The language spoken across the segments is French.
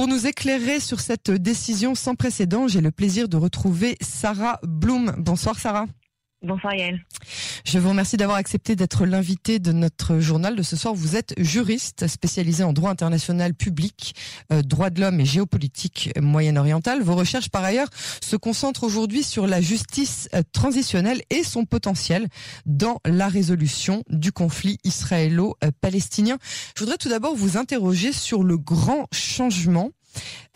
Pour nous éclairer sur cette décision sans précédent, j'ai le plaisir de retrouver Sarah Bloom. Bonsoir Sarah. Bonsoir Yael. Je vous remercie d'avoir accepté d'être l'invité de notre journal de ce soir. Vous êtes juriste spécialisé en droit international public, euh, droit de l'homme et géopolitique moyen-orientale. Vos recherches par ailleurs se concentrent aujourd'hui sur la justice euh, transitionnelle et son potentiel dans la résolution du conflit israélo-palestinien. Je voudrais tout d'abord vous interroger sur le grand changement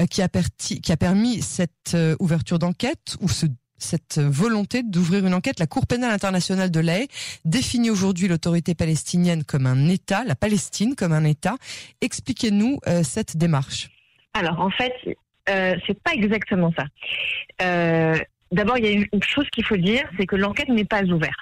euh, qui a, qui a permis cette ouverture d'enquête ou ce cette volonté d'ouvrir une enquête. La Cour pénale internationale de l'AE définit aujourd'hui l'autorité palestinienne comme un État, la Palestine comme un État. Expliquez-nous euh, cette démarche. Alors en fait, euh, c'est pas exactement ça. Euh, d'abord, il y a une chose qu'il faut dire, c'est que l'enquête n'est pas ouverte.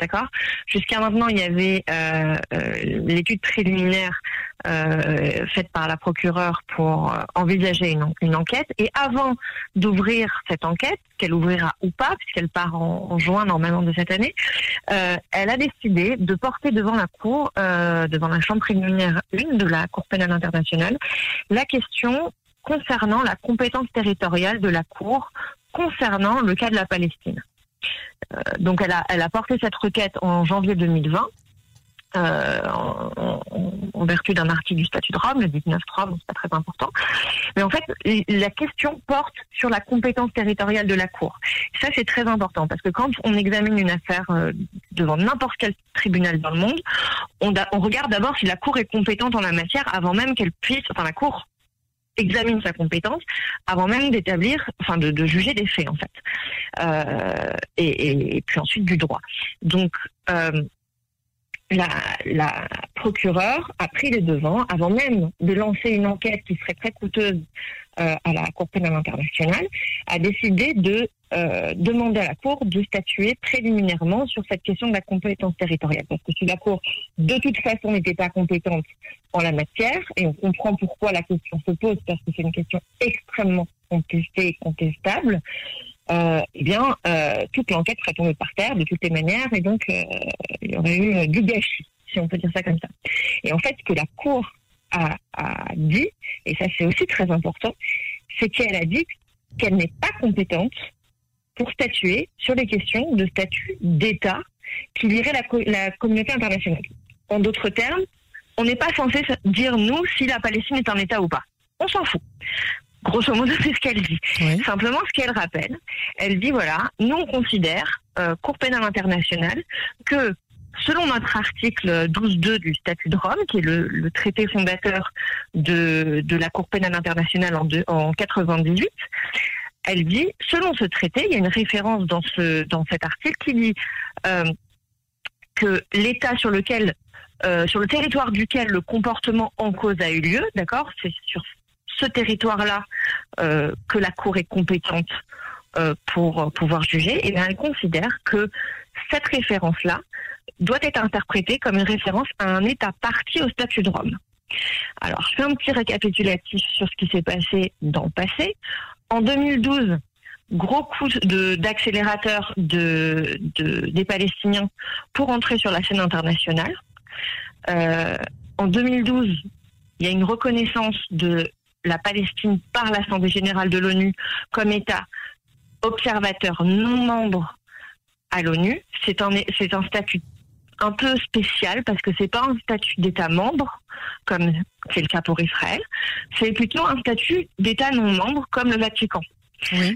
D'accord Jusqu'à maintenant, il y avait euh, euh, l'étude préliminaire euh, faite par la procureure pour envisager une, enquête. Et avant d'ouvrir cette enquête, qu'elle ouvrira ou pas, puisqu'elle part en, juin normalement de cette année, elle a décidé de porter devant la Cour, devant la Chambre préliminaire 1 de la Cour pénale internationale, la question concernant la compétence territoriale de la Cour concernant le cas de la Palestine. Euh, donc elle a, porté cette requête en janvier 2020. Euh, en, vertu d'un article du statut de Rome, le 19 Rome, c'est pas très important. Mais en fait, la question porte sur la compétence territoriale de la Cour. Ça, c'est très important parce que quand on examine une affaire euh, devant n'importe quel tribunal dans le monde, on, regarde d'abord si la Cour est compétente en la matière avant même qu'elle puisse, enfin la Cour examine sa compétence avant même d'établir, enfin de, juger des faits en fait, euh, et, puis ensuite du droit. Donc euh, la, procureure a pris les devants avant même de lancer une enquête qui serait très coûteuse euh, à la Cour pénale internationale, a décidé de demander à la Cour de statuer préliminairement sur cette question de la compétence territoriale. Parce que si la Cour, de toute façon, n'était pas compétente en la matière, et on comprend pourquoi la question se pose, parce que c'est une question extrêmement contestée et contestable, eh bien, euh, toute l'enquête serait tombée par terre de toutes les manières, et donc euh, il y aurait eu du gâchis, si on peut dire ça comme ça. Et en fait, ce que la Cour a, dit, et ça c'est aussi très important, c'est qu'elle a dit qu'elle n'est pas compétente pour statuer sur les questions de statut d'État qui lirait la, la communauté internationale. En d'autres termes, on n'est pas censé dire, nous, si la Palestine est un État ou pas. On s'en fout. Grosso modo, c'est ce qu'elle dit. Simplement, ce qu'elle rappelle, elle dit, voilà, nous, on considère, euh, Cour pénale internationale, que selon notre article 12.2 du statut de Rome, qui est le, traité fondateur de, de, la Cour pénale internationale en, de, en 98, elle dit, selon ce traité, il y a une référence dans, ce, dans cet article qui dit euh, que l'État sur lequel, euh, sur le territoire duquel le comportement en cause a eu lieu, d'accord, c'est sur ce territoire-là euh, que la Cour est compétente euh, pour pouvoir juger, et bien elle considère que cette référence-là doit être interprétée comme une référence à un État parti au statut de Rome. Alors, je fais un petit récapitulatif sur ce qui s'est passé dans le passé. En 2012, gros coup d'accélérateur de, des Palestiniens pour entrer sur la scène internationale. Euh, en 2012, il y a une reconnaissance de la Palestine par l'Assemblée générale de l'ONU comme État observateur non membre à l'ONU. C'est un, c'est un statut un peu spécial parce que c'est pas un statut d'État membre comme c'est le cas pour Israël, c'est plutôt un statut d'État non membre comme le Vatican.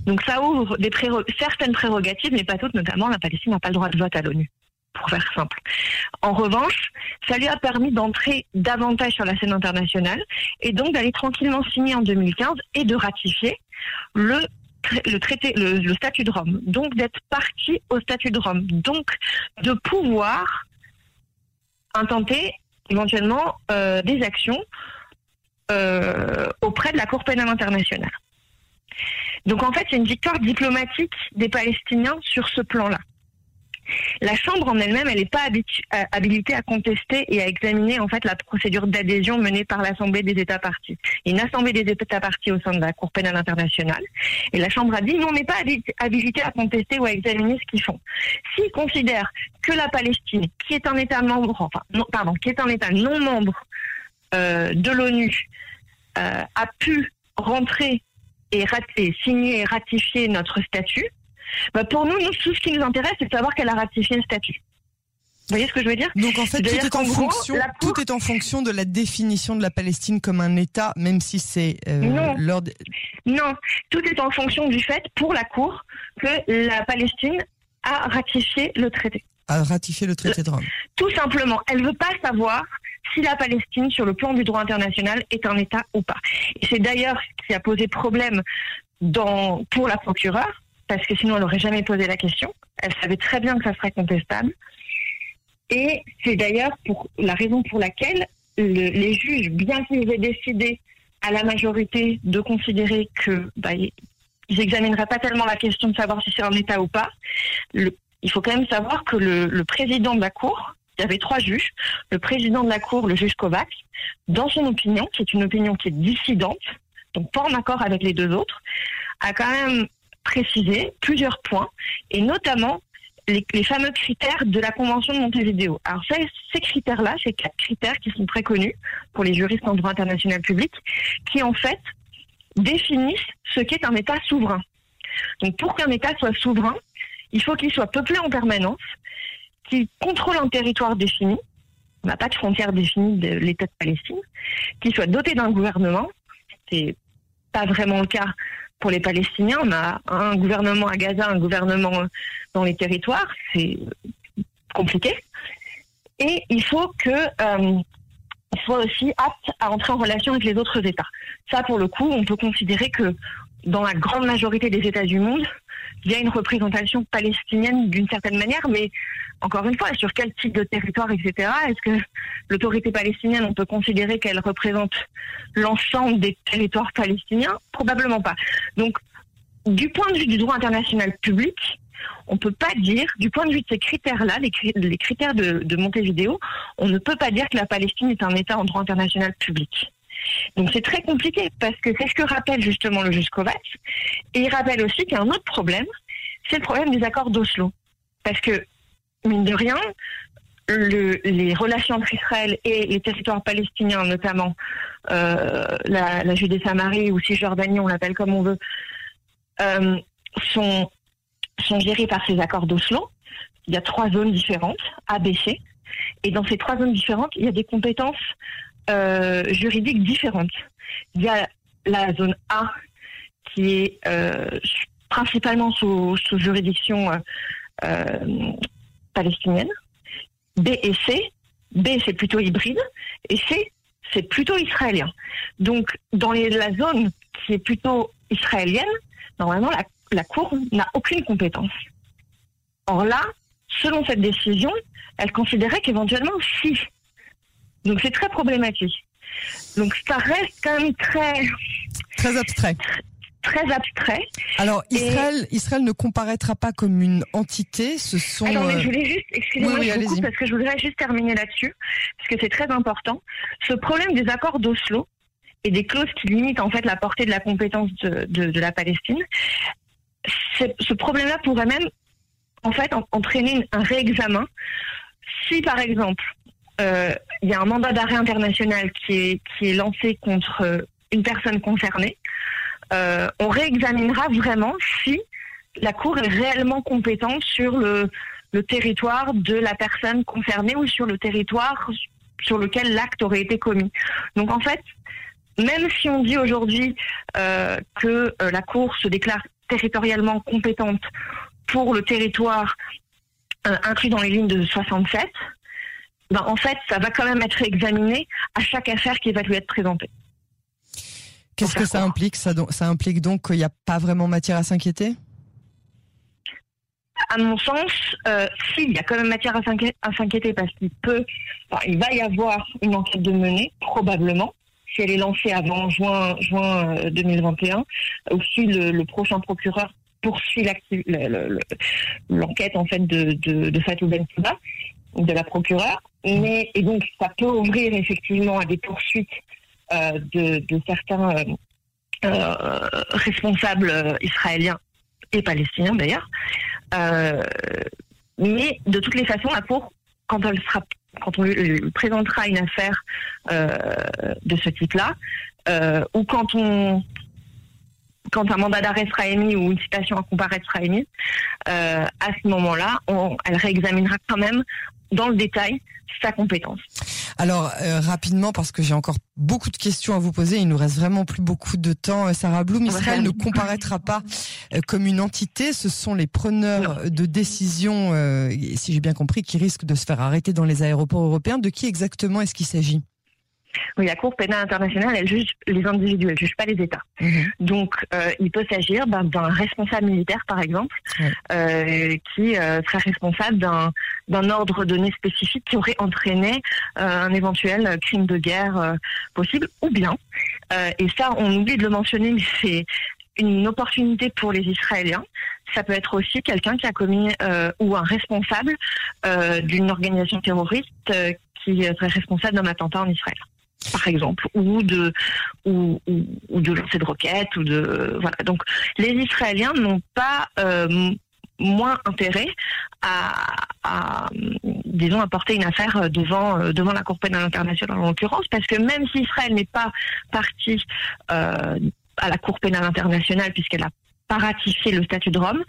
Donc ça ouvre des certaines prérogatives, mais pas toutes, notamment la Palestine n'a pas le droit de vote à l'ONU, pour faire simple. En revanche, ça lui a permis d'entrer davantage sur la scène internationale et donc d'aller tranquillement signer en 2015 et de ratifier le statut de Rome, donc d'être parti au statut de Rome, donc de pouvoir intenter éventuellement euh, des actions euh, auprès de la Cour pénale internationale. Donc en fait, c'est une victoire diplomatique des Palestiniens sur ce plan-là. La Chambre en elle-même, elle n'est pas euh, habilitée à contester et à examiner en fait la procédure d'adhésion menée par l'Assemblée des États partis. Une Assemblée des États partis au sein de la Cour pénale internationale. Et la Chambre a dit, nous, on n'est pas habilité à contester ou à examiner ce qu'ils font. S'ils considèrent que la Palestine, qui est un État membre, enfin, non, pardon, qui est un État non membre euh, de l'ONU, euh, a pu rentrer et, signer et ratifier notre statut, bah pour nous, nous, tout ce qui nous intéresse, c'est de savoir qu'elle a ratifié le statut. Vous voyez ce que je veux dire? Donc en fait, tout est en, fonction, tout est en fonction de la définition de la Palestine comme un État, même si c'est euh, non. Non, tout est en fonction du fait, pour la Cour, que la Palestine a ratifié le traité. A ratifié le traité de Rome. Tout simplement, elle veut pas savoir si la Palestine, sur le plan du droit international, est un État ou pas. Et c'est d'ailleurs ce qui a posé problème dans, pour la procureure, parce que sinon elle n'aurait jamais posé la question. Elle savait très bien que ça serait contestable. Et c'est d'ailleurs pour la raison pour laquelle les juges, bien qu'ils aient décidé à la majorité de considérer que bah, ils n'examineraient pas tellement la question de savoir si c'est un État ou pas, il faut quand même savoir que le, président de la Cour, il y avait trois juges, le président de la Cour, le juge Kovacs, dans son opinion, qui est une opinion qui est dissidente, donc pas en accord avec les deux autres, a quand même précisé plusieurs points, et notamment les, fameux critères de la Convention de Montevideo. Alors ces critères-là, ces quatre critères qui sont très connus pour les juristes en droit international public, qui en fait définissent ce qu'est un État souverain. Donc pour qu'un État soit souverain, il faut qu'il soit peuplé en permanence, qu'il contrôle un territoire défini, on n'a pas de frontière définie de l'État de Palestine, qu'il soit doté d'un gouvernement, c'est pas vraiment le cas pour les Palestiniens. On a un gouvernement à Gaza, un gouvernement dans les territoires. C'est compliqué. Et il faut que euh, soit aussi apte à entrer en relation avec les autres États. Ça, pour le coup, on peut considérer que dans la grande majorité des États du monde, il y a une représentation palestinienne d'une certaine manière, mais encore une fois, sur quel type de territoire, etc. Est-ce que l'autorité palestinienne, on peut considérer qu'elle représente l'ensemble des territoires palestiniens? Probablement pas. Donc, du point de vue du droit international public, on ne peut pas dire, du point de vue de ces critères-là, les, critères de, de Montevideo, on ne peut pas dire que la Palestine est un État en droit international public. Donc c'est très compliqué parce que c'est ce que rappelle justement le juge Kovacs. Et il rappelle aussi qu'il y a un autre problème, c'est le problème des accords d'Oslo. Parce que, mine de rien, les relations entre Israël et les territoires palestiniens, notamment euh, la, Judée-Samarie ou Cisjordanie, on l'appelle comme on veut, euh, sont, sont par ces accords d'Oslo. Il y a trois zones différentes, A, B, C. Et dans ces trois zones différentes, il y a des compétences euh, juridiques différentes. Il y a la zone A qui est euh, principalement sous, juridiction euh, palestinienne. B et C. B c'est plutôt hybride et C c'est plutôt israélien. Donc dans la zone qui est plutôt israélienne, normalement la, la Cour n'a aucune compétence. Or là, selon cette décision, elle considérait qu'éventuellement si donc c'est très problématique. Donc ça reste quand même très très abstrait. Très abstrait. Alors Israël, Israël ne comparaîtra pas comme une entité. Ce sont. mais euh, je voulais juste, excusez-moi, parce que je voudrais juste terminer là-dessus, parce que c'est très important. Ce problème des accords d'Oslo et des clauses qui limitent en fait la portée de la compétence de, de, la Palestine, ce problème-là pourrait même en fait entraîner un réexamen si par exemple il y a un mandat d'arrêt international qui est, qui est lancé contre euh, une personne concernée, euh, on réexaminera vraiment si la Cour est réellement compétente sur le, le territoire de la personne concernée ou sur le territoire sur lequel l'acte aurait été commis. Donc en fait, même si on dit aujourd'hui euh, que euh, la Cour se déclare territorialement compétente pour le territoire inclus dans les lignes de 67, ben, en fait, ça va quand même être examiné à chaque affaire qui va lui être présentée. Qu'est-ce que ça implique? Ça, ça implique donc qu'il n'y a pas vraiment matière à s'inquiéter? À mon sens, euh, si, il y a quand même matière à s'inquiéter parce qu'il peut, enfin, il va y avoir une enquête de menée, probablement, si elle est lancée avant juin, juin 2021. Euh, Aussi, le, le prochain procureur poursuit l'enquête en fait de, de, de Fatou Bensouda, de la procureure. Et donc, ça peut ouvrir effectivement à des poursuites euh, de, certains euh, euh responsables israéliens et palestiniens d'ailleurs. Mais de toutes les façons, la Cour, quand on lui présentera une affaire de ce type-là, ou quand on quand un mandat d'arrêt sera émis ou une citation à comparaître sera émise, à ce moment-là, elle réexaminera quand même dans le détail sa compétence. Alors euh, rapidement parce que j'ai encore beaucoup de questions à vous poser, il nous reste vraiment plus beaucoup de temps. Euh, Sarah Bloom, Israël ne comparaîtra pas euh, comme une entité, ce sont les preneurs de décision, si j'ai bien compris, qui risquent de se faire arrêter dans les aéroports européens. De qui exactement est-ce qu'il s'agit? Oui, la Cour pénale internationale, elle juge les individus, elle juge pas les États. Mhm. Donc, euh, il peut s'agir ben, d'un responsable militaire, par exemple, euh, qui euh, serait responsable d'un d'un ordre donné spécifique qui aurait entraîné un éventuel crime de guerre possible, ou bien, et ça, on oublie de le mentionner, mais c'est une opportunité pour les Israéliens. Ça peut être aussi quelqu'un qui a commis ou un responsable d'une organisation terroriste qui serait responsable d'un attentat en Israël par exemple, ou de ou, de lancer de roquettes ou de voilà. Donc les Israéliens n'ont pas euh, moins intérêt à, disons à porter une affaire devant euh, devant la Cour pénale internationale en l'occurrence parce que même si Israël n'est pas parti euh, à la Cour pénale internationale puisqu'elle n'a pas ratifié le statut de Rome,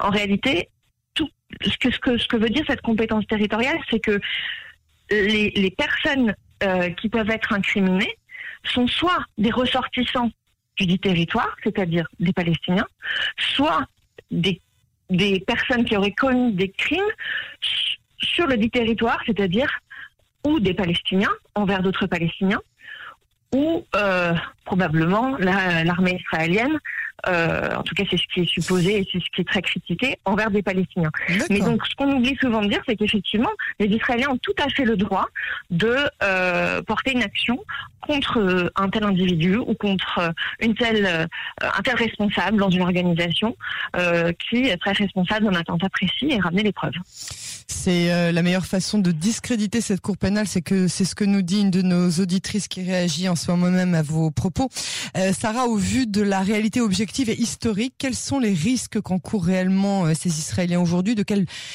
en réalité tout ce que ce que ce que veut dire cette compétence territoriale, c'est que les, les personnes euh, qui peuvent être incriminés sont soit des ressortissants du territoire, c'est-à-dire des Palestiniens, soit des, des personnes qui auraient commis des crimes sur le dit territoire, c'est-à-dire ou des Palestiniens envers d'autres Palestiniens, ou euh, probablement l'armée israélienne euh, en tout cas c'est ce qui est supposé et c'est ce qui est très critiqué envers des Palestiniens. Mais donc ce qu'on oublie souvent de dire, c'est qu'effectivement les Israéliens ont tout à fait le droit de euh, porter une action contre euh, un tel individu ou contre une telle, euh, un tel responsable dans une organisation qui est très responsable d'un attentat précis et ramener les preuves. C'est la meilleure façon de discréditer cette cour pénale, c'est que c'est ce que nous dit une de nos auditrices qui réagit en ce moment même à vos propos. Sarah, au vu de la réalité objective et historique, quels sont les risques qu'encourent réellement ces Israéliens aujourd'hui? De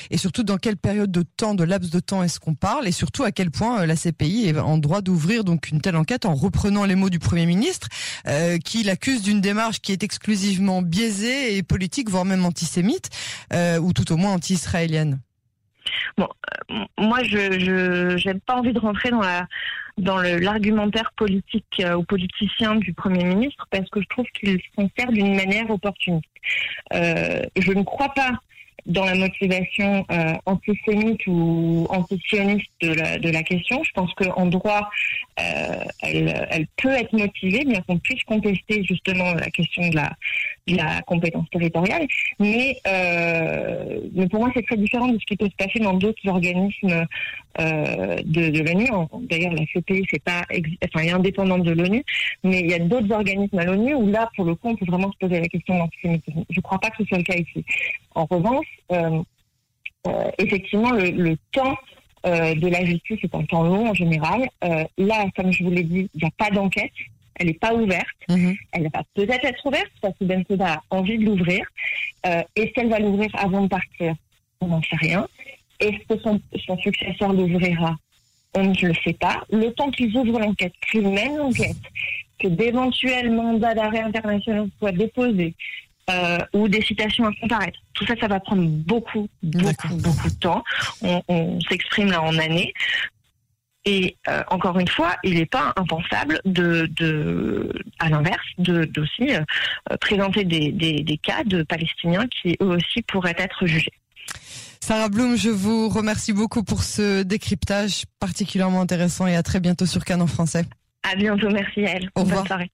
et surtout dans quelle période de temps, de laps de temps est-ce qu'on parle? Et surtout à quel point la CPI est en droit d'ouvrir donc une telle enquête en reprenant les mots du Premier ministre, euh, qui l'accuse d'une démarche qui est exclusivement biaisée et politique, voire même antisémite, euh, ou tout au moins anti-israélienne. Euh, moi, je n'ai pas envie de rentrer dans la dans l'argumentaire politique ou politicien du Premier ministre parce que je trouve qu'il s'en sert d'une manière opportuniste. je ne crois pas dans la motivation euh, antisémite ou antisioniste de la question. Je pense qu'en droit, euh, elle, elle, peut être motivée, bien qu'on puisse contester justement la question de la, de compétence territoriale. Mais, euh, mais pour moi, c'est très différent de ce qui peut se passer dans d'autres organismes euh, de, de l'ONU. D'ailleurs, la CPI, c'est pas, enfin, est indépendante de l'ONU, mais il y a d'autres organismes à l'ONU où là, pour le coup, on peut vraiment se poser la question d'antisémitisme. Je ne crois pas que ce soit le cas ici. En revanche, euh, euh, effectivement, le, temps euh, de la justice est un temps long en général. là, comme je vous l'ai dit, il n'y a pas d'enquête. Elle n'est pas ouverte. Mm-hmm. Elle va peut-être être ouverte parce que Ben a envie de l'ouvrir. Est-ce qu'elle va l'ouvrir avant de partir? On n'en sait rien. Est-ce que son, son successeur l'ouvrira? On ne le sait pas. Le temps qu'ils ouvrent l'enquête, qu'ils mènent l'enquête, que d'éventuels mandats d'arrêt internationaux soient déposés, euh, ou des citations à comparaître. Tout ça, ça va prendre beaucoup, beaucoup, beaucoup de temps. On, s'exprime là en années. Et euh, encore une fois, il n'est pas impensable de, de à l'inverse, de d'aussi euh, présenter des, des, des, cas de Palestiniens qui eux aussi pourraient être jugés. Sarah Bloom, je vous remercie beaucoup pour ce décryptage particulièrement intéressant et à très bientôt sur Canon français. À bientôt, merci à elle. Au revoir. Bonne soirée.